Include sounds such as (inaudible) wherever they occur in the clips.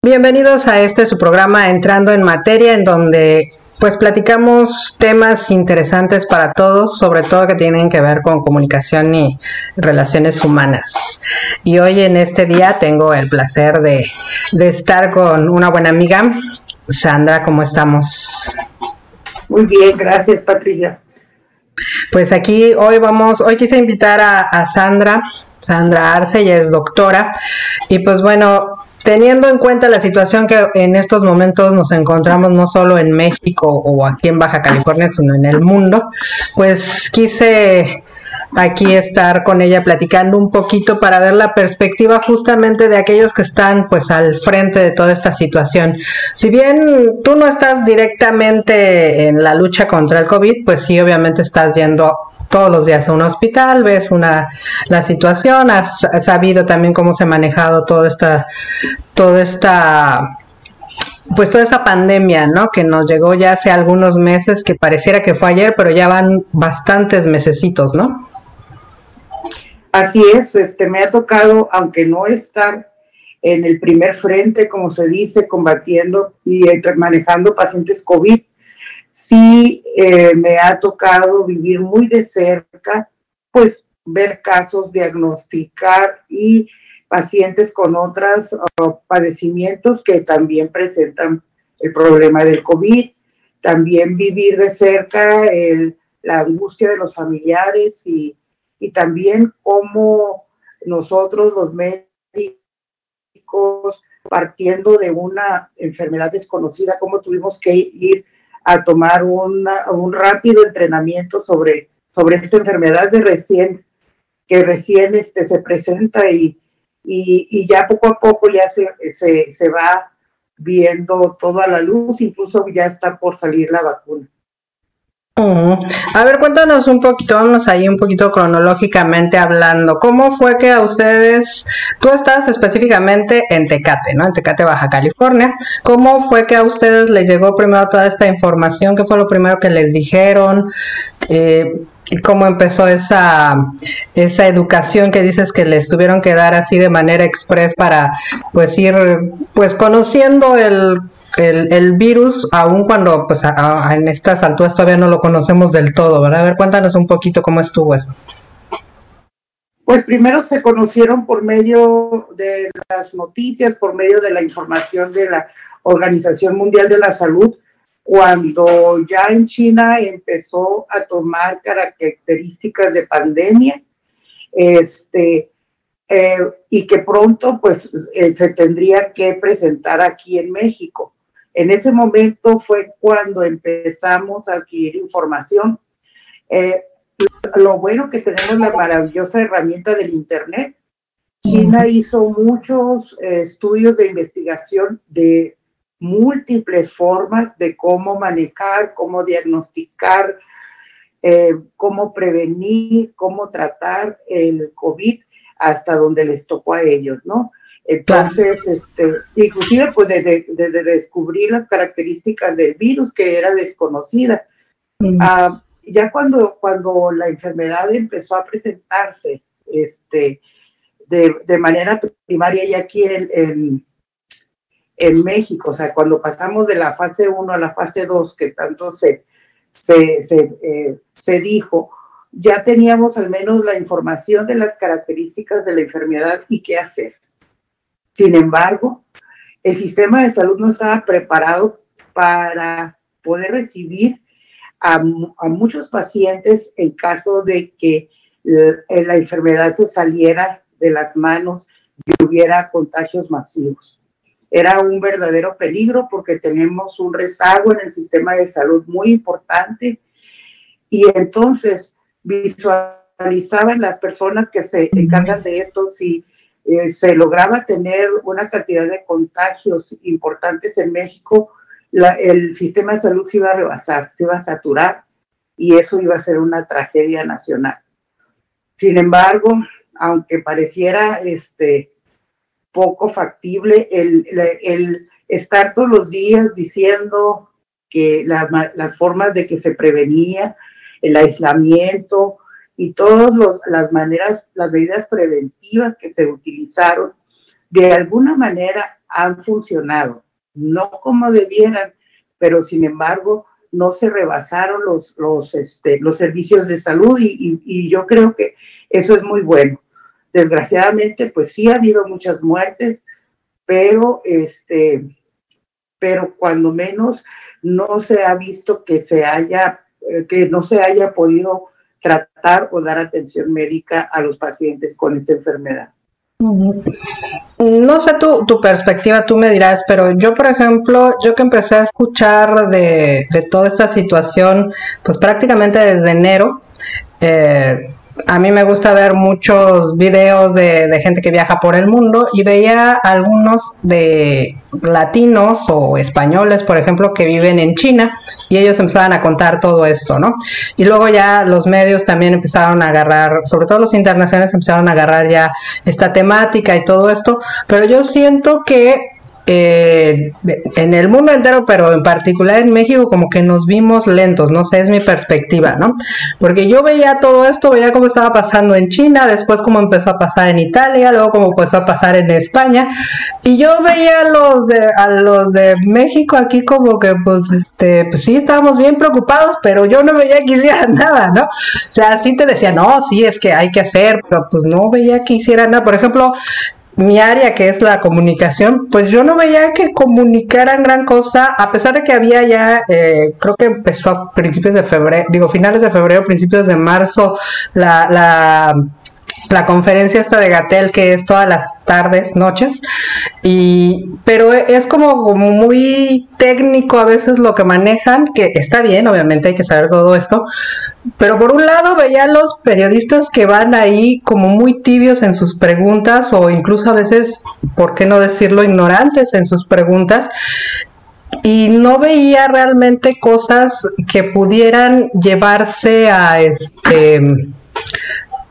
Bienvenidos a este su programa Entrando en Materia, en donde pues platicamos temas interesantes para todos, sobre todo que tienen que ver con comunicación y relaciones humanas. Y hoy en este día tengo el placer de, de estar con una buena amiga. Sandra, ¿cómo estamos? Muy bien, gracias Patricia. Pues aquí hoy vamos, hoy quise invitar a, a Sandra, Sandra Arce, ella es doctora, y pues bueno, teniendo en cuenta la situación que en estos momentos nos encontramos no solo en México o aquí en Baja California, sino en el mundo, pues quise aquí estar con ella platicando un poquito para ver la perspectiva justamente de aquellos que están pues al frente de toda esta situación. Si bien tú no estás directamente en la lucha contra el COVID, pues sí, obviamente estás yendo todos los días a un hospital, ves una la situación, has sabido también cómo se ha manejado toda esta toda esta pues toda esta pandemia, ¿no? Que nos llegó ya hace algunos meses, que pareciera que fue ayer, pero ya van bastantes mesecitos, ¿no? Así es, este me ha tocado, aunque no estar en el primer frente, como se dice, combatiendo y manejando pacientes COVID, sí eh, me ha tocado vivir muy de cerca, pues ver casos, diagnosticar y pacientes con otros padecimientos que también presentan el problema del COVID, también vivir de cerca la angustia de los familiares y, y también cómo nosotros los médicos, partiendo de una enfermedad desconocida, cómo tuvimos que ir a tomar un rápido entrenamiento sobre, sobre esta enfermedad de recién, que recién este, se presenta y, y, ya poco a poco ya se, se, se va viendo toda la luz, incluso ya está por salir la vacuna. A ver, cuéntanos un poquito, vámonos ahí un poquito cronológicamente hablando. ¿Cómo fue que a ustedes, tú estás específicamente en Tecate, ¿no? En Tecate, Baja California. ¿Cómo fue que a ustedes les llegó primero toda esta información? ¿Qué fue lo primero que les dijeron? Eh, ¿Y cómo empezó esa, esa educación que dices que les tuvieron que dar así de manera express para pues ir pues conociendo el el, virus, aun cuando pues en estas alturas todavía no lo conocemos del todo, ¿verdad? A ver, cuéntanos un poquito cómo estuvo eso. Pues primero se conocieron por medio de las noticias, por medio de la información de la Organización Mundial de la Salud, cuando ya en China empezó a tomar características de pandemia, este, eh, y que pronto pues eh, se tendría que presentar aquí en México. En ese momento fue cuando empezamos a adquirir información. Eh, lo bueno que tenemos la maravillosa herramienta del Internet. China hizo muchos eh, estudios de investigación de múltiples formas de cómo manejar, cómo diagnosticar, eh, cómo prevenir, cómo tratar el COVID hasta donde les tocó a ellos, ¿no? Entonces, este, inclusive pues de, descubrir las características del virus que era desconocida. Ah, ya cuando, cuando la enfermedad empezó a presentarse este, de, manera primaria y aquí en, en, México, o sea, cuando pasamos de la fase 1 a la fase 2, que tanto se, se, se, eh, se dijo, ya teníamos al menos la información de las características de la enfermedad y qué hacer. Sin embargo, el sistema de salud no estaba preparado para poder recibir a, muchos pacientes en caso de que eh, la enfermedad se saliera de las manos y hubiera contagios masivos. Era un verdadero peligro porque tenemos un rezago en el sistema de salud muy importante y entonces visualizaban las personas que se encargan de esto si eh, se lograba tener una cantidad de contagios importantes en México, el sistema de salud se iba a rebasar, se iba a saturar y eso iba a ser una tragedia nacional. Sin embargo, aunque pareciera este, poco factible, el, estar todos los días diciendo que las formas de que se prevenía, el aislamiento, y todas las maneras, las medidas preventivas que se utilizaron de alguna manera han funcionado, no como debieran, pero sin embargo no se rebasaron los, los, este, los servicios de salud y, y, yo creo que eso es muy bueno. Desgraciadamente, pues sí ha habido muchas muertes, pero este, pero cuando menos no se ha visto que se haya, eh, que no se haya podido tratar o dar atención médica a los pacientes con esta enfermedad. No sé tu, tu, perspectiva, tú me dirás, pero yo, por ejemplo, yo que empecé a escuchar de, de toda esta situación, pues prácticamente desde enero, eh, a mí me gusta ver muchos videos de, gente que viaja por el mundo y veía algunos de latinos o españoles, por ejemplo, que viven en China y ellos empezaban a contar todo esto, ¿no? Y luego ya los medios también empezaron a agarrar, sobre todo los internacionales empezaron a agarrar ya esta temática y todo esto, pero yo siento que eh, en el mundo entero, pero en particular en México, como que nos vimos lentos, no sé, es mi perspectiva, ¿no? Porque yo veía todo esto, veía cómo estaba pasando en China, después cómo empezó a pasar en Italia, luego cómo empezó a pasar en España, y yo veía a los de, a los de México aquí como que, pues, este, pues sí, estábamos bien preocupados, pero yo no veía que hicieran (laughs) nada, ¿no? O sea, sí te decía, no, sí, es que hay que hacer, pero pues no veía que hicieran nada. Por ejemplo, mi área que es la comunicación, pues yo no veía que comunicaran gran cosa, a pesar de que había ya, eh, creo que empezó a principios de febrero, digo finales de febrero, principios de marzo, la, la conferencia esta de Gatel que es todas las tardes, noches, y pero es como, muy técnico a veces lo que manejan, que está bien, obviamente hay que saber todo esto, pero por un lado veía a los periodistas que van ahí como muy tibios en sus preguntas o incluso a veces, ¿por qué no decirlo?, ignorantes en sus preguntas, y no veía realmente cosas que pudieran llevarse a este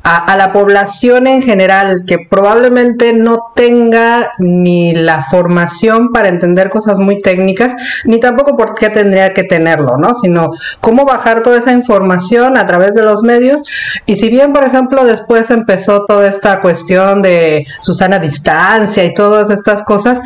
a, la población en general que probablemente no tenga ni la formación para entender cosas muy técnicas, ni tampoco por qué tendría que tenerlo, ¿no? Sino cómo bajar toda esa información a través de los medios. Y si bien, por ejemplo, después empezó toda esta cuestión de Susana Distancia y todas estas cosas,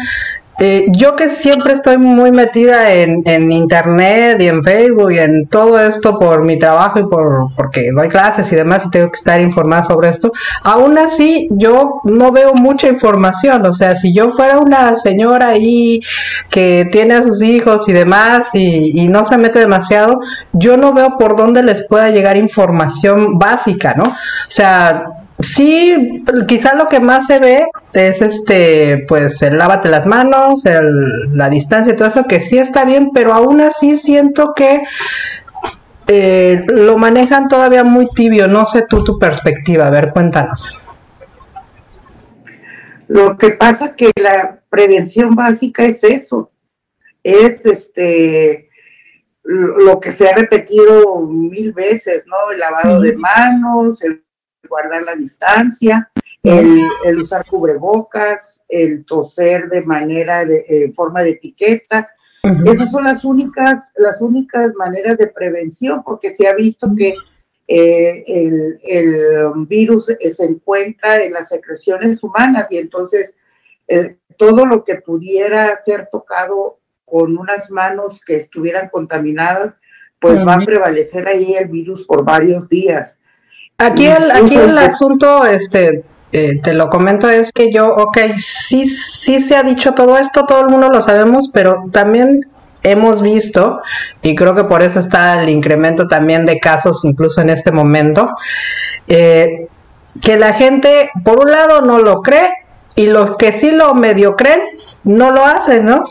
eh, yo que siempre estoy muy metida en, en, internet y en Facebook y en todo esto por mi trabajo y por porque doy clases y demás y tengo que estar informada sobre esto, aún así yo no veo mucha información, o sea, si yo fuera una señora ahí que tiene a sus hijos y demás y, y no se mete demasiado, yo no veo por dónde les pueda llegar información básica, ¿no? O sea, Sí, quizá lo que más se ve es este, pues el lávate las manos, el, la distancia y todo eso, que sí está bien, pero aún así siento que eh, lo manejan todavía muy tibio. No sé tú tu perspectiva, a ver, cuéntanos. Lo que pasa que la prevención básica es eso, es este lo que se ha repetido mil veces, ¿no? El lavado de manos, el guardar la distancia, el, usar cubrebocas, el toser de manera de eh, forma de etiqueta. Esas son las únicas, las únicas maneras de prevención, porque se ha visto que eh, el, virus se encuentra en las secreciones humanas y entonces eh, todo lo que pudiera ser tocado con unas manos que estuvieran contaminadas, pues va a prevalecer ahí el virus por varios días. Aquí el, aquí el asunto, este, eh, te lo comento, es que yo, ok, sí, sí se ha dicho todo esto, todo el mundo lo sabemos, pero también hemos visto, y creo que por eso está el incremento también de casos incluso en este momento, eh, que la gente, por un lado, no lo cree, y los que sí lo medio creen, no lo hacen, ¿no?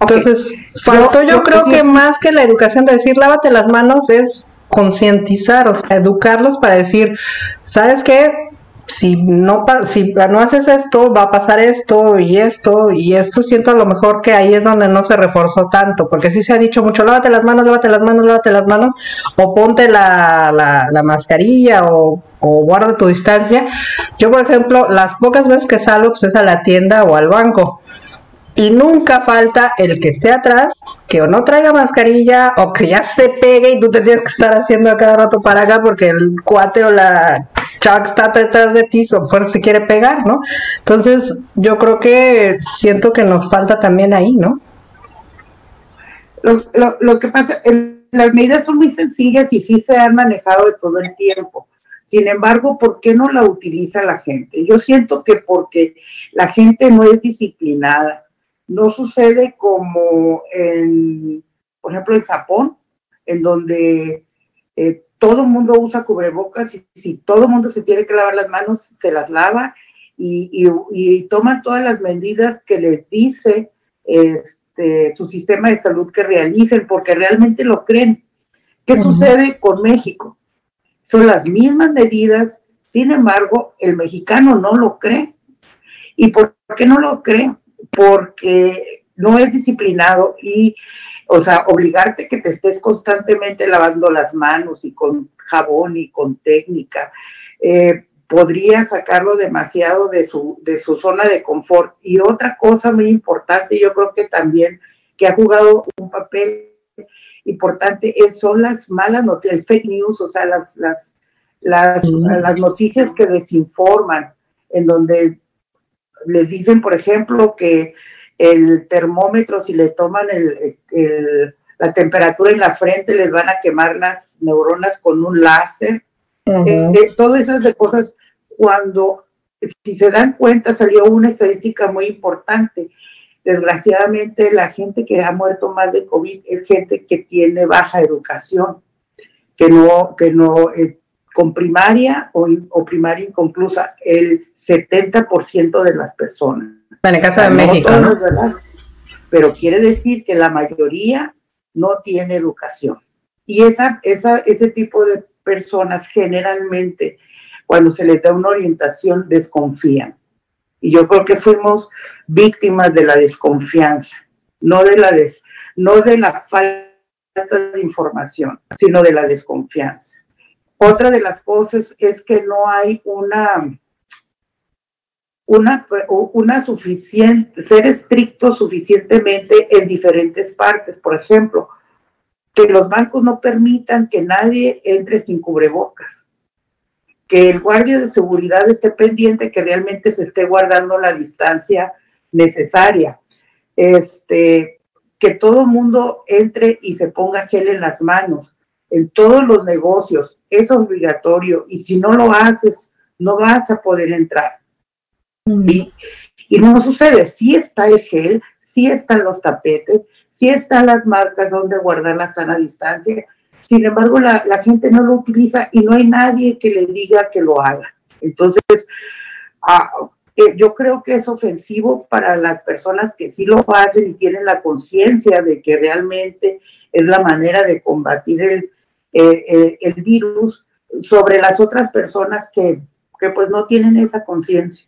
Entonces, faltó yo, creo que más que la educación de decir lávate las manos es concientizar, o sea, educarlos para decir, ¿sabes qué? Si no, si no haces esto, va a pasar esto y esto y esto. Siento a lo mejor que ahí es donde no se reforzó tanto, porque sí se ha dicho mucho, lávate las manos, lávate las manos, lávate las manos, o ponte la, la, la mascarilla o, o guarda tu distancia. Yo, por ejemplo, las pocas veces que salgo, pues es a la tienda o al banco y nunca falta el que esté atrás, que o no traiga mascarilla o que ya se pegue y tú te tienes que estar haciendo a cada rato para acá porque el cuate o la está detrás de ti, o fuera se quiere pegar, ¿no? Entonces, yo creo que siento que nos falta también ahí, ¿no? Lo, lo, que pasa, las medidas son muy sencillas y sí se han manejado de todo el tiempo. Sin embargo, ¿por qué no la utiliza la gente? Yo siento que porque la gente no es disciplinada. No sucede como en, por ejemplo, en Japón, en donde eh, todo el mundo usa cubrebocas y si todo el mundo se tiene que lavar las manos, se las lava y, y, y toman todas las medidas que les dice este, su sistema de salud que realicen, porque realmente lo creen. ¿Qué sucede con México? Son las mismas medidas, sin embargo, el mexicano no lo cree. ¿Y por qué no lo cree? Porque no es disciplinado y o sea, obligarte que te estés constantemente lavando las manos y con jabón y con técnica, eh, podría sacarlo demasiado de su, de su zona de confort. Y otra cosa muy importante, yo creo que también que ha jugado un papel importante es, son las malas noticias, el fake news, o sea, las, las, las, las noticias que desinforman, en donde les dicen, por ejemplo, que el termómetro, si le toman el, la temperatura en la frente, les van a quemar las neuronas con un láser. Eh, eh, todas esas cosas, cuando, si se dan cuenta, salió una estadística muy importante. Desgraciadamente, la gente que ha muerto más de COVID es gente que tiene baja educación, que no, que no, eh, con primaria o, o primaria inconclusa, el 70% de las personas. En el caso de México, ¿no? Pero quiere decir que la mayoría no tiene educación. Y esa, esa, ese tipo de personas generalmente, cuando se les da una orientación, desconfían. Y yo creo que fuimos víctimas de la desconfianza, no de la, des, no de la falta de información, sino de la desconfianza. Otra de las cosas es que no hay una una, una suficiente, ser estricto suficientemente en diferentes partes. Por ejemplo, que los bancos no permitan que nadie entre sin cubrebocas, que el guardia de seguridad esté pendiente que realmente se esté guardando la distancia necesaria, este, que todo mundo entre y se ponga gel en las manos. En todos los negocios es obligatorio y si no lo haces, no vas a poder entrar. Y, no sucede, sí está el gel, sí están los tapetes, sí están las marcas donde guardar la sana distancia, sin embargo la, gente no lo utiliza y no hay nadie que le diga que lo haga. Entonces, ah, eh, yo creo que es ofensivo para las personas que sí lo hacen y tienen la conciencia de que realmente es la manera de combatir el, eh, eh, el virus sobre las otras personas que, que pues no tienen esa conciencia.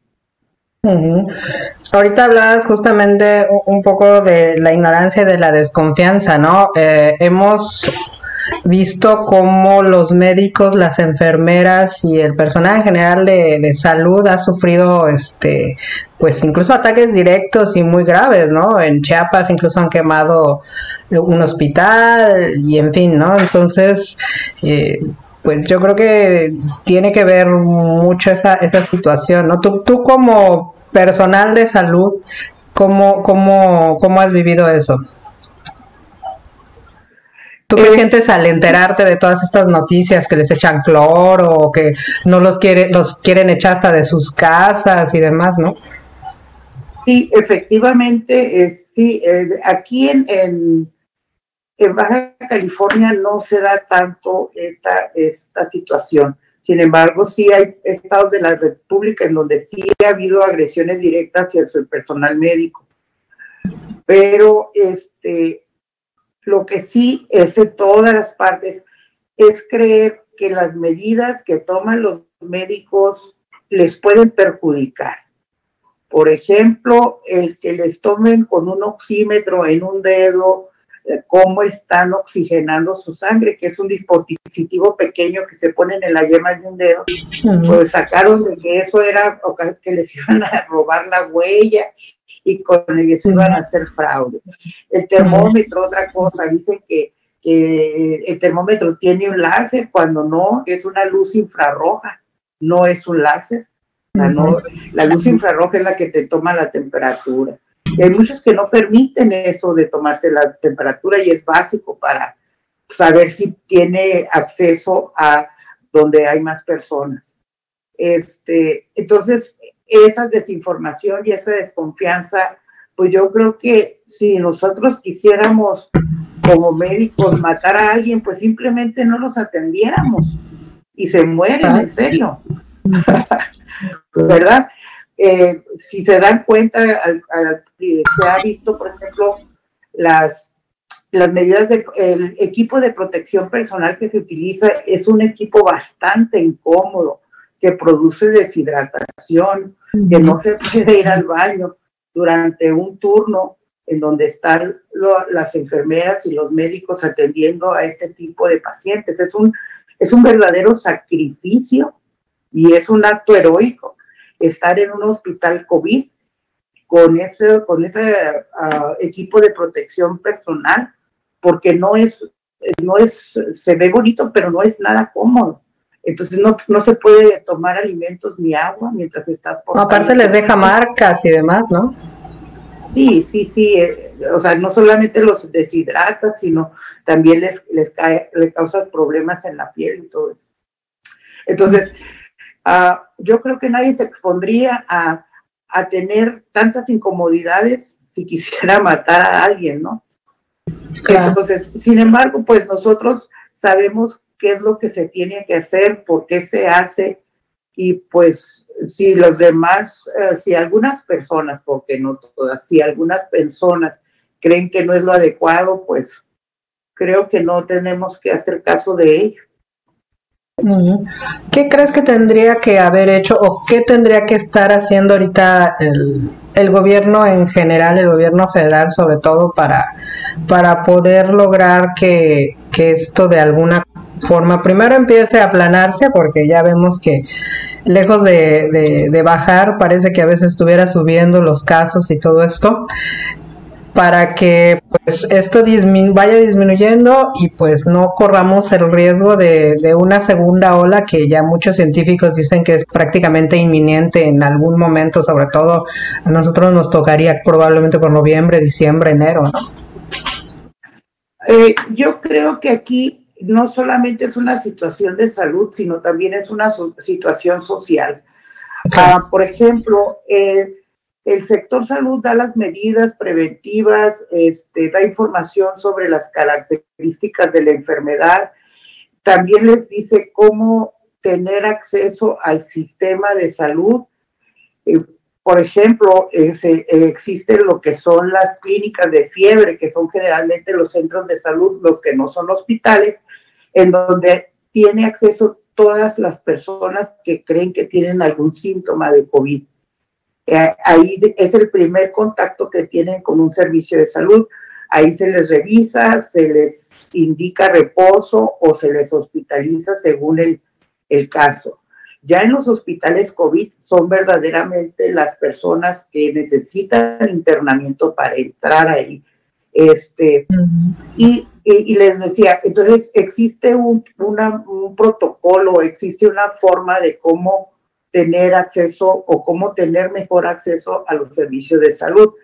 Ahorita hablabas justamente un poco de la ignorancia y de la desconfianza, ¿no? Eh, hemos visto cómo los médicos, las enfermeras y el personal en general de, salud ha sufrido, este, pues incluso ataques directos y muy graves, ¿no? En Chiapas incluso han quemado un hospital y en fin, ¿no? Entonces, eh, pues yo creo que tiene que ver mucho esa, esa situación, ¿no? Tú, tú como personal de salud, ¿cómo, cómo, cómo has vivido eso? ¿Tú qué eh, sientes al enterarte de todas estas noticias que les echan cloro o que no los quiere, los quieren echar hasta de sus casas y demás, no? Sí, efectivamente, eh, sí, eh, aquí en, en, en Baja California no se da tanto esta, esta situación. Sin embargo, sí hay estados de la República en donde sí ha habido agresiones directas hacia el personal médico. Pero este, lo que sí es en todas las partes es creer que las medidas que toman los médicos les pueden perjudicar. Por ejemplo, el que les tomen con un oxímetro en un dedo cómo están oxigenando su sangre, que es un dispositivo pequeño que se pone en la yema de un dedo, pues sacaron de que eso era que les (laughs) iban a robar la huella y con eso iban a hacer fraude. El termómetro, otra cosa, dicen que, que el termómetro tiene un láser cuando no, es una luz infrarroja. no es un láser. la luz infrarroja es la que te toma la temperatura. Hay muchos que no permiten eso de tomarse la temperatura y es básico para saber si tiene acceso a donde hay más personas. Este, entonces, esa desinformación y esa desconfianza, pues yo creo que si nosotros quisiéramos como médicos matar a alguien, pues simplemente no los atendiéramos y se mueren, en serio. (laughs) ¿Verdad? Eh, si se dan cuenta, se ha visto, por ejemplo, las, las medidas del el equipo de protección personal que se utiliza es un equipo bastante incómodo, que produce deshidratación, que no se puede ir al baño durante un turno en donde están las enfermeras y los médicos atendiendo a este tipo de pacientes. Es un, es un verdadero sacrificio y es un acto heroico estar en un hospital COVID con ese, con ese ah, equipo de protección personal, porque no es, no es, se ve bonito, pero no es nada cómodo. Entonces no, no se puede tomar alimentos ni agua mientras estás por... Aparte les deja marcas y demás, ¿no? Sí, sí, sí. Eh, o sea, no solamente los deshidrata, sino también les, les, cae, les causa problemas en la piel y todo eso. Entonces, uh, yo creo que nadie se expondría a, a tener tantas incomodidades si quisiera (laughs) matar a alguien, ¿no? Entonces, sin embargo, pues nosotros sabemos qué es lo que se tiene que hacer, por qué se hace y pues si los demás, eh, si algunas personas, porque no todas, si algunas personas creen que no es lo adecuado, pues creo que no tenemos que hacer caso de ello. ¿Qué crees que tendría que haber hecho o qué tendría que estar haciendo ahorita el, gobierno en general, el gobierno federal sobre todo, para, para poder lograr que, que esto de alguna forma primero empiece a aplanarse porque ya vemos que lejos de, de, bajar parece que a veces estuviera subiendo los casos y todo esto para que pues esto vaya disminuyendo y pues no corramos el riesgo de, de, una segunda ola que ya muchos científicos dicen que es prácticamente inminente en algún momento, sobre todo a nosotros nos tocaría probablemente por noviembre, diciembre, enero, ¿no? Eh, yo creo que aquí no solamente es una situación de salud, sino también es una situación social. Ah, por ejemplo, el sector salud da las medidas preventivas, este, da información sobre las características de la enfermedad, también les dice cómo tener acceso al sistema de salud. Eh, por ejemplo, existen lo que son las clínicas de fiebre, que son generalmente los centros de salud, los que no son hospitales, en donde tiene acceso todas las personas que creen que tienen algún síntoma de COVID. Eh, ahí es el primer contacto que tienen con un servicio de salud. Ahí se les revisa, se les indica reposo o se les hospitaliza según el, el caso. Ya en los hospitales COVID son verdaderamente las personas que necesitan internamiento para entrar ahí. Este, y, y, les decía, entonces existe un, un protocolo, existe una forma de cómo tener acceso o cómo tener mejor acceso a los servicios de salud.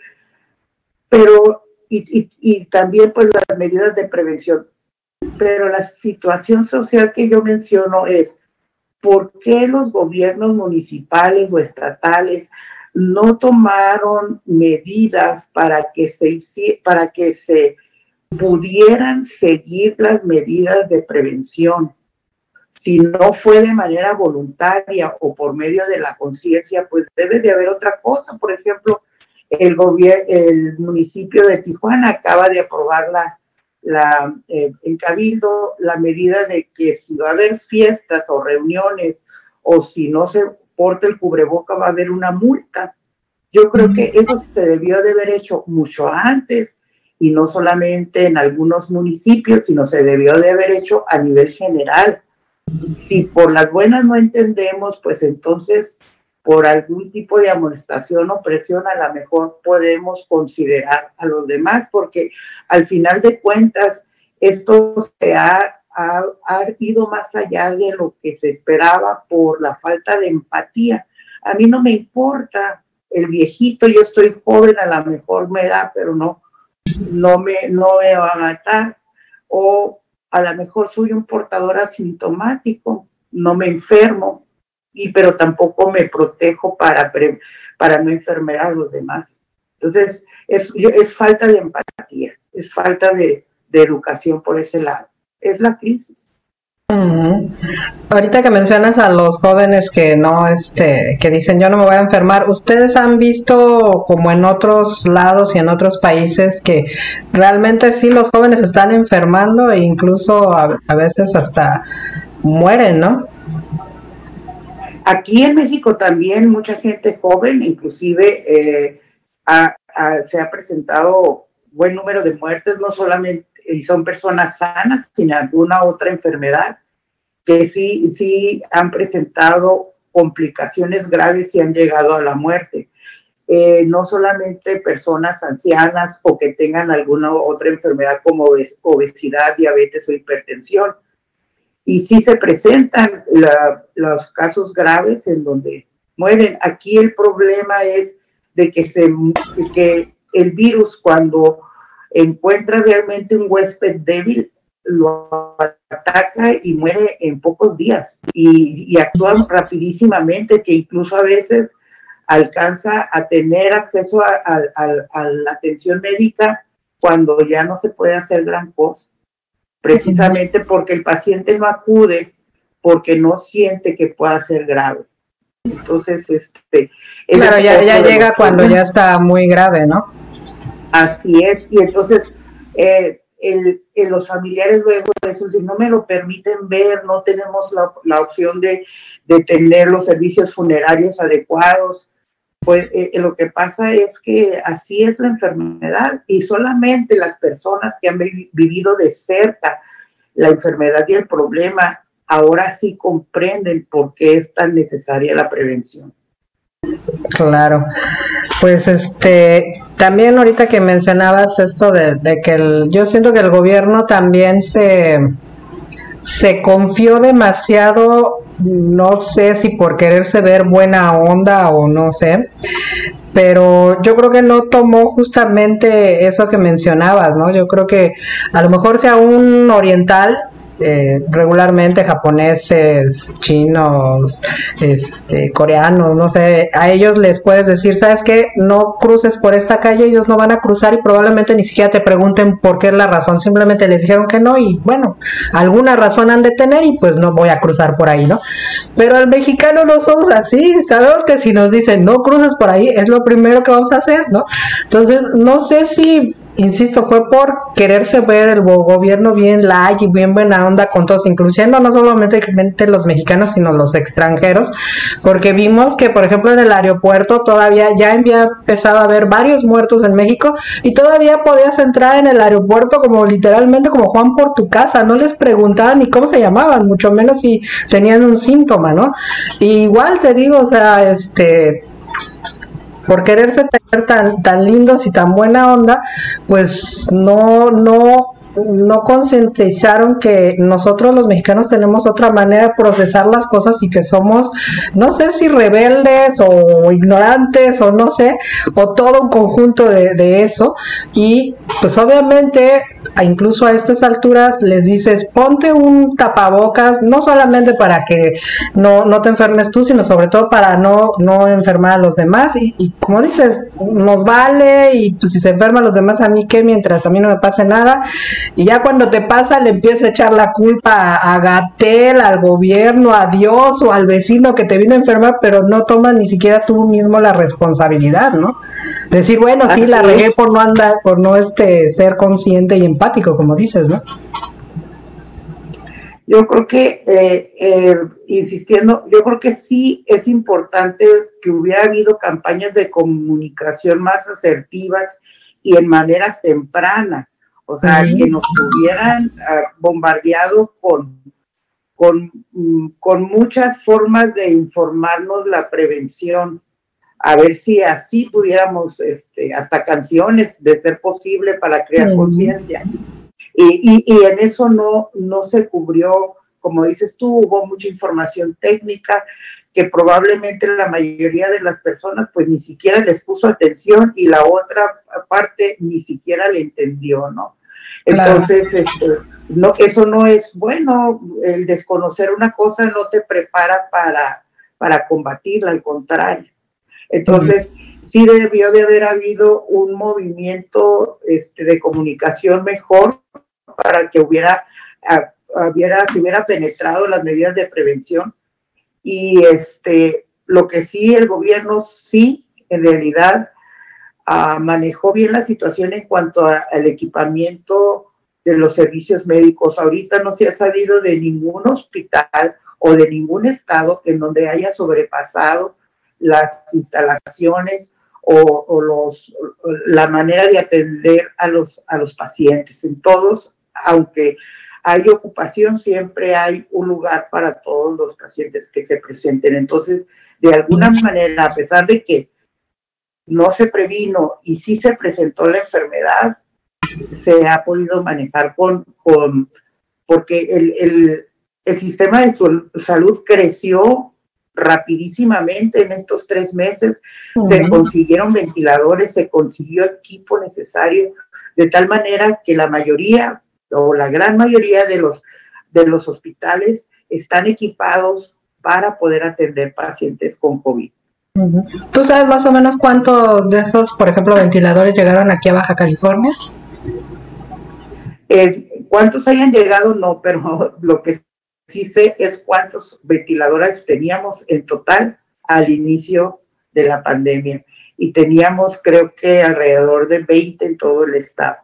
Pero, y, también pues las medidas de prevención. Pero la situación social que yo menciono es, ¿por qué los gobiernos municipales o estatales no tomaron medidas para que se, para que se pudieran seguir las medidas de prevención? Si no fue de manera voluntaria o por medio de la conciencia, pues debe de haber otra cosa. Por ejemplo, el, el municipio de Tijuana acaba de aprobar la, la, eh, en Cabildo la medida de que si va a haber fiestas o reuniones o si no se porta el cubreboca va a haber una multa. Yo creo que eso se debió de haber hecho mucho antes y no solamente en algunos municipios, sino se debió de haber hecho a nivel general. Si por las buenas no entendemos, pues entonces por algún tipo de amonestación o presión, a lo mejor podemos considerar a los demás, porque al final de cuentas, esto se ha, ha, ido más allá de lo que se esperaba por la falta de empatía. A mí no me importa el viejito, yo estoy joven, a lo mejor me da, pero no, no me, no me va a matar. O a lo mejor soy un portador asintomático, no me enfermo, y pero tampoco me protejo para, para no enfermar a los demás. Entonces, es, es falta de empatía, es falta de, de educación por ese lado. Es la crisis. Ahorita que mencionas a los jóvenes que no, este, que dicen yo no me voy a enfermar, ¿ustedes han visto como en otros lados y en otros países que realmente sí los jóvenes están enfermando e incluso a, veces hasta mueren, ¿no? Aquí en México también mucha gente joven, inclusive eh, se ha presentado buen número de muertes, no solamente y son personas sanas sin alguna otra enfermedad que sí, sí han presentado complicaciones graves y han llegado a la muerte. Eh, no solamente personas ancianas o que tengan alguna otra enfermedad como obesidad, diabetes o hipertensión. Y sí se presentan los casos graves en donde mueren. Aquí el problema es de que, se, que el virus cuando encuentra realmente un huésped débil, lo ataca y muere en pocos días y, actúa rapidísimamente que incluso a veces alcanza a tener acceso a, la atención médica cuando ya no se puede hacer gran cosa, precisamente porque el paciente no acude porque no siente que pueda ser grave. Entonces, este... Claro, ya, ya llega cuando ya está muy grave, ¿no? Así es, y entonces eh, el, los familiares luego de eso, si no me lo permiten ver, no tenemos la, opción de, tener los servicios funerarios adecuados, pues eh, eh, lo que pasa es que así es la enfermedad y solamente las personas que han vivido de cerca la enfermedad y el problema ahora sí comprenden por qué es tan necesaria la prevención. Claro. Pues este, también ahorita que mencionabas esto de, que el, yo siento que el gobierno también se, se confió demasiado, no sé si por quererse ver buena onda o no sé, pero yo creo que no tomó justamente eso que mencionabas, ¿no? Yo creo que a lo mejor sea un oriental eh, regularmente japoneses, chinos, este, coreanos, no sé, a ellos les puedes decir, ¿sabes qué? No cruces por esta calle, ellos no van a cruzar y probablemente ni siquiera te pregunten por qué es la razón, simplemente les dijeron que no y bueno, alguna razón han de tener y pues no voy a cruzar por ahí, ¿no? Pero al mexicano no somos así, sabemos que si nos dicen no cruces por ahí es lo primero que vamos a hacer, ¿no? Entonces, no sé si, insisto, fue por quererse ver el gobierno bien like y bien buena onda con todos, incluyendo no solamente los mexicanos, sino los extranjeros, porque vimos que, por ejemplo, en el aeropuerto todavía ya había empezado a haber varios muertos en México y todavía podías entrar en el aeropuerto como literalmente como Juan por tu casa, no les preguntaban ni cómo se llamaban, mucho menos si tenían un síntoma, ¿no? igual te digo, o sea, este por quererse tener tan, tan lindos y tan buena onda, pues no, no no concientizaron que nosotros los mexicanos tenemos otra manera de procesar las cosas y que somos, no sé si rebeldes o ignorantes o no sé, o todo un conjunto de, de eso. Y pues obviamente incluso a estas alturas les dices, ponte un tapabocas, no solamente para que no, no te enfermes tú, sino sobre todo para no, no enfermar a los demás. Y, como dices, nos vale y pues si se enferman los demás a mí, ¿qué? Mientras a mí no me pase nada. Y ya cuando te pasa, le empieza a echar la culpa a, Gatel, al gobierno, a Dios o al vecino que te vino a enfermar, pero no tomas ni siquiera tú mismo la responsabilidad, ¿no? Decir, bueno, sí, la regué por no andar, por no este, ser consciente y empático, como dices, ¿no? Yo creo que, eh, eh, insistiendo, yo creo que sí es importante que hubiera habido campañas de comunicación más asertivas y en manera temprana, o sea, que nos hubieran ah, bombardeado con, con, mm, con muchas formas de informarnos la prevención a ver si así pudiéramos, este, hasta canciones, de ser posible para crear conciencia. Y, y, en eso no, no se cubrió, como dices tú, hubo mucha información técnica que probablemente la mayoría de las personas pues ni siquiera les puso atención y la otra parte ni siquiera le entendió, ¿no? Entonces, este, no, eso no es bueno, el desconocer una cosa no te prepara para, para combatirla, al contrario. Entonces, sí debió de haber habido un movimiento este, de comunicación mejor para que hubiera, hubiera, se hubiera penetrado las medidas de prevención. Y este, lo que sí, el gobierno sí, en realidad, ah, manejó bien la situación en cuanto al equipamiento de los servicios médicos. Ahorita no se ha sabido de ningún hospital o de ningún estado en donde haya sobrepasado las instalaciones o, los, la manera de atender a los, a los pacientes. En todos, aunque hay ocupación, siempre hay un lugar para todos los pacientes que se presenten. Entonces, de alguna manera, a pesar de que no se previno y sí se presentó la enfermedad, se ha podido manejar con, con porque el, el, el sistema de salud creció rapidísimamente en estos tres meses. Se consiguieron ventiladores, se consiguió equipo necesario, de tal manera que la mayoría o la gran mayoría de los, de los hospitales están equipados para poder atender pacientes con COVID. ¿Tú sabes más o menos cuántos de esos, por ejemplo, ventiladores llegaron aquí a Baja California? Eh, ¿Cuántos hayan llegado? No, pero (laughs) lo que sí sé es cuántos ventiladores teníamos en total al inicio de la pandemia. Y teníamos creo que alrededor de 20 en todo el estado.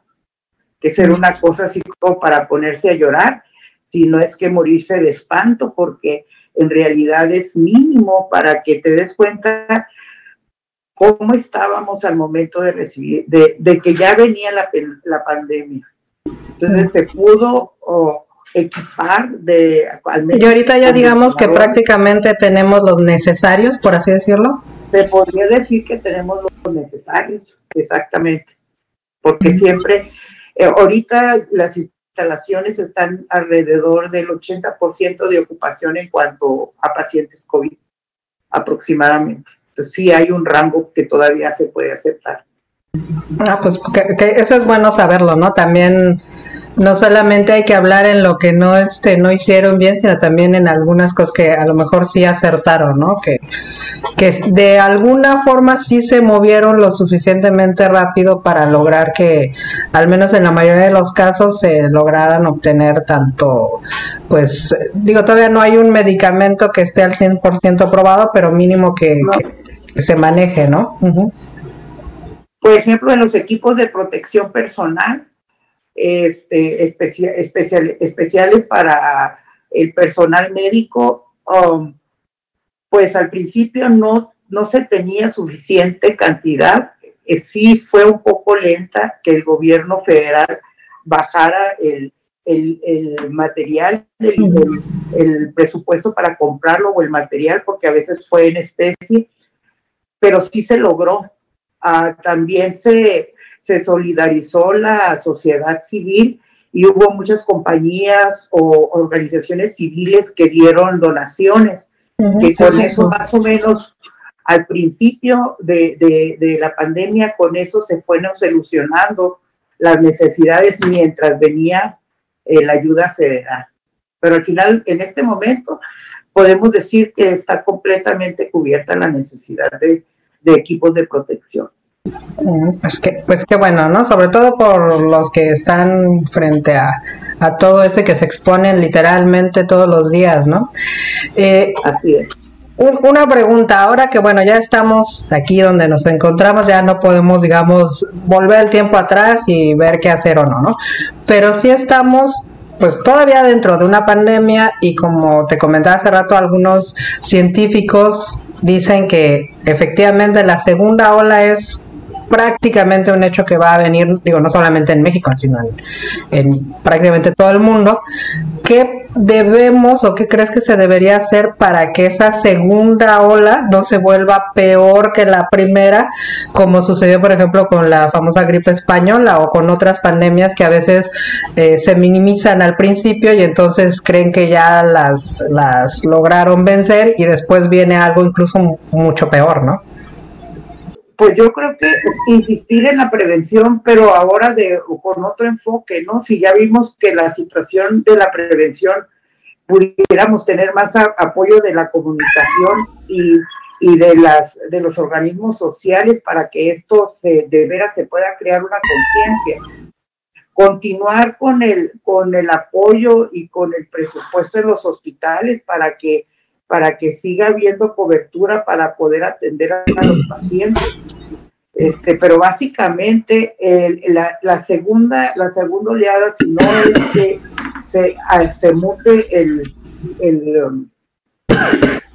Que ser una cosa así como para ponerse a llorar, si no es que morirse de espanto, porque en realidad es mínimo para que te des cuenta cómo estábamos al momento de recibir, de, que ya venía la, la pandemia. Entonces se pudo equipar de al menos, Y ahorita ya digamos que prácticamente tenemos los necesarios, por así decirlo. Se podría decir que tenemos los necesarios, exactamente, porque siempre, eh, ahorita las instalaciones están alrededor del 80% de ocupación en cuanto a pacientes COVID, aproximadamente. Entonces sí hay un rango que todavía se puede aceptar. Ah, pues eso es bueno saberlo, ¿no? También no solamente hay que hablar en lo que no este no hicieron bien, sino también en algunas cosas que a lo mejor sí acertaron, ¿no? Que, que de alguna forma sí se movieron lo suficientemente rápido para lograr que, al menos en la mayoría de los casos, se lograran obtener tanto, pues, digo, todavía no hay un medicamento que esté al 100% aprobado, pero mínimo que, se maneje, ¿no? Por ejemplo, en los equipos de protección personal, este, especial, especiales para el personal médico, um, pues al principio no, no se tenía suficiente cantidad. Eh, sí fue un poco lenta que el gobierno federal bajara el, material, el, presupuesto para comprarlo o el material, porque a veces fue en especie, pero sí se logró. Ah, también se, se solidarizó la sociedad civil y hubo muchas compañías o organizaciones civiles que dieron donaciones, que con eso más o menos al principio de, la pandemia, con eso se fueron solucionando las necesidades mientras venía eh, la ayuda federal. Pero al final, en este momento, podemos decir que está completamente cubierta la necesidad de equipos de protección. Pues que, pues qué bueno, ¿no? Sobre todo por los que están frente a, a todo este que se exponen literalmente todos los días, ¿no? Eh, Así es. una pregunta, ahora que bueno, ya estamos aquí donde nos encontramos, ya no podemos, digamos, volver el tiempo atrás y ver qué hacer o no, ¿no? Pero sí estamos pues todavía dentro de una pandemia y como te comentaba hace rato, algunos científicos dicen que efectivamente la segunda ola es prácticamente un hecho que va a venir, digo, no solamente en México, sino en, prácticamente todo el mundo, ¿qué debemos o qué crees que se debería hacer para que esa segunda ola no se vuelva peor que la primera, como sucedió, por ejemplo, con la famosa gripe española o con otras pandemias que a veces eh, se minimizan al principio y entonces creen que ya las, las lograron vencer y después viene algo incluso mucho peor, ¿no? Pues yo creo que insistir en la prevención, pero ahora de con otro enfoque, ¿no? Si ya vimos que la situación de la prevención pudiéramos tener más apoyo de la comunicación y, de las de los organismos sociales para que esto se de veras se pueda crear una conciencia. Continuar con el con el apoyo y con el presupuesto en los hospitales para que para que siga habiendo cobertura para poder atender a, los pacientes. Este, pero básicamente la, segunda la segunda oleada, si no es que se, se mute el, el, um,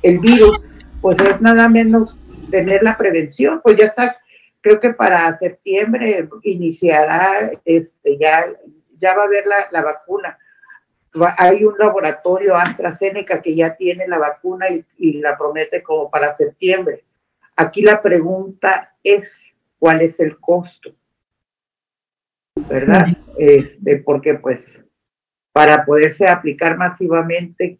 el virus, pues es nada menos tener la prevención, pues ya está, creo que para septiembre iniciará, este, ya, ya va a haber la, la vacuna hay un laboratorio AstraZeneca que ya tiene la vacuna y, la promete como para septiembre. Aquí la pregunta es, ¿cuál es el costo? ¿Verdad? Este, porque pues para poderse aplicar masivamente,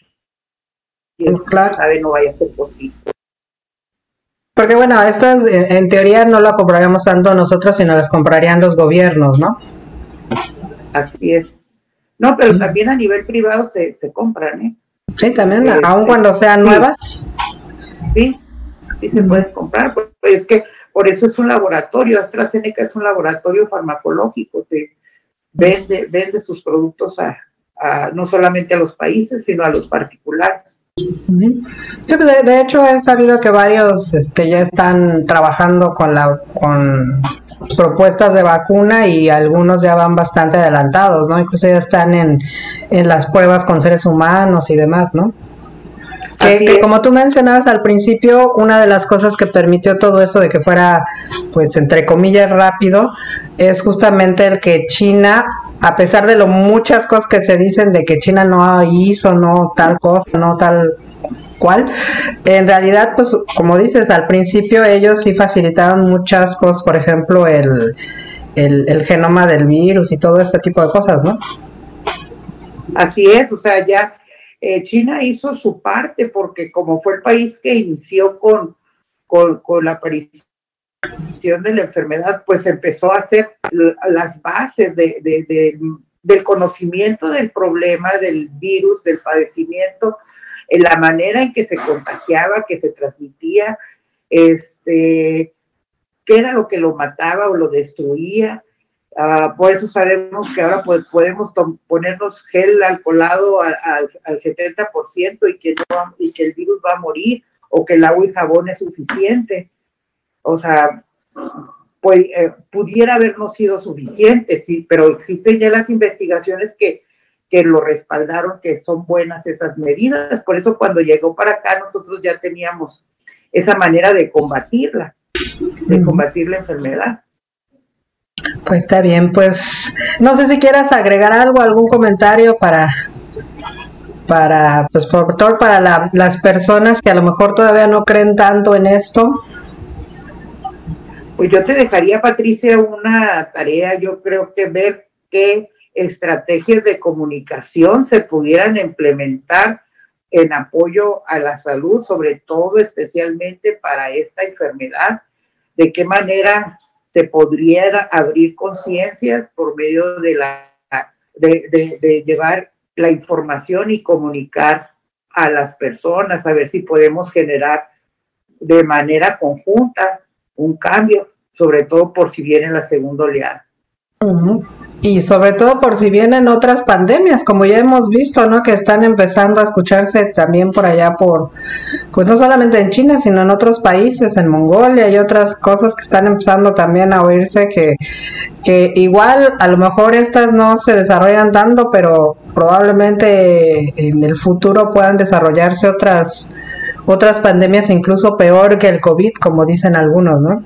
quién pues sabe, no vaya a ser posible. Porque bueno, estas en teoría no la compraríamos tanto nosotros, sino las comprarían los gobiernos, ¿no? Así es. No, pero también a nivel privado se, se compran, ¿eh? Sí, también, este, cuando sean nuevas. Sí, sí se pueden comprar. Pues, es que por eso es un laboratorio. AstraZeneca es un laboratorio farmacológico. Te vende, vende sus productos a, no solamente a los países, sino a los particulares. Pues, de, hecho he sabido que varios este, ya están trabajando con la con propuestas de vacuna y algunos ya van bastante adelantados, ¿no? Incluso ya están en, en las pruebas con seres humanos y demás, ¿no? Que, como tú mencionabas al principio, una de las cosas que permitió todo esto de que fuera, pues, entre comillas, rápido, es justamente el que China, a pesar de lo muchas cosas que se dicen de que China no hizo, no tal cosa, no tal cual. En realidad, pues como dices, al principio ellos sí facilitaron muchas cosas, por ejemplo, el, el, genoma del virus y todo este tipo de cosas, ¿no? Así es, o sea, ya eh, China hizo su parte porque como fue el país que inició con, con, la aparición de la enfermedad, pues empezó a hacer las bases de, del conocimiento del problema, del virus, del padecimiento, en la manera en que se contagiaba, que se transmitía, este, qué era lo que lo mataba o lo destruía. Ah, por eso sabemos que ahora podemos ponernos gel alcoholado al, al, 70% y que, y que el virus va a morir o que el agua y jabón es suficiente. O sea, pues, eh, pudiera habernos sido suficiente, sí, pero existen ya las investigaciones que que lo respaldaron, que son buenas esas medidas. Por eso cuando llegó para acá nosotros ya teníamos esa manera de combatirla, de combatir la enfermedad. Pues está bien, pues no sé si quieras agregar algo, algún comentario para, para, pues por todo para las personas que a lo mejor todavía no creen tanto en esto. Pues yo te dejaría, Patricia, una tarea, yo creo que ver qué estrategias de comunicación se pudieran implementar en apoyo a la salud, sobre todo especialmente para esta enfermedad, de qué manera se podría abrir conciencias por medio de la de, de, llevar la información y comunicar a las personas, a ver si podemos generar de manera conjunta un cambio, sobre todo por si viene la segunda oleada. Y sobre todo por si vienen otras pandemias, como ya hemos visto, ¿no? Que están empezando a escucharse también por allá por, pues no solamente en China, sino en otros países, en Mongolia y otras cosas que están empezando también a oírse que, que igual a lo mejor estas no se desarrollan tanto, pero probablemente en el futuro puedan desarrollarse otras, otras pandemias incluso peor que el COVID, como dicen algunos, ¿no?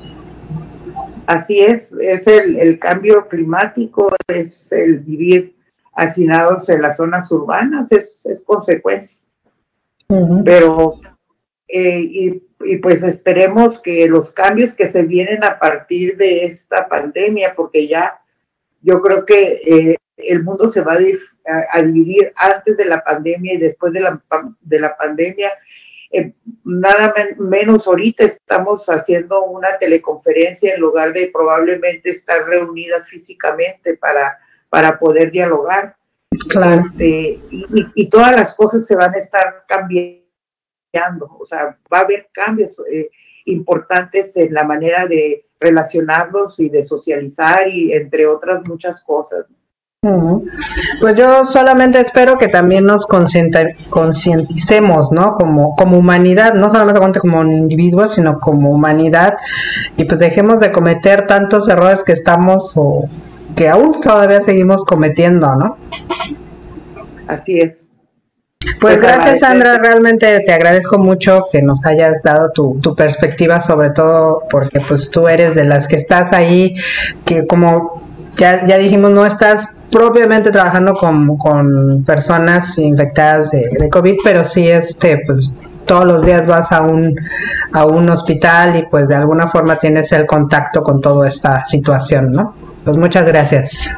Así es, es el, cambio climático, es el vivir hacinados en las zonas urbanas, es, consecuencia. Pero, eh, y, y, pues esperemos que los cambios que se vienen a partir de esta pandemia, porque ya yo creo que eh, el mundo se va a, dividir antes de la pandemia y después de la, de la pandemia. Eh, nada menos ahorita estamos haciendo una teleconferencia en lugar de probablemente estar reunidas físicamente para, para poder dialogar. Claro. Este, y, todas las cosas se van a estar cambiando, o sea, va a haber cambios eh, importantes en la manera de relacionarlos y de socializar y entre otras muchas cosas. Pues yo solamente espero que también nos concienticemos, ¿no? Como, como humanidad, no solamente como individuos, sino como humanidad, y pues dejemos de cometer tantos errores que estamos o que aún todavía seguimos cometiendo, ¿no? Así es. Pues, pues gracias Sandra, realmente te agradezco mucho que nos hayas dado tu, tu, perspectiva, sobre todo porque pues tú eres de las que estás ahí, que como ya, ya dijimos, no estás propiamente trabajando con, con personas infectadas de, de, COVID, pero sí este, pues todos los días vas a un, a un hospital y pues de alguna forma tienes el contacto con toda esta situación, ¿no? Pues muchas gracias.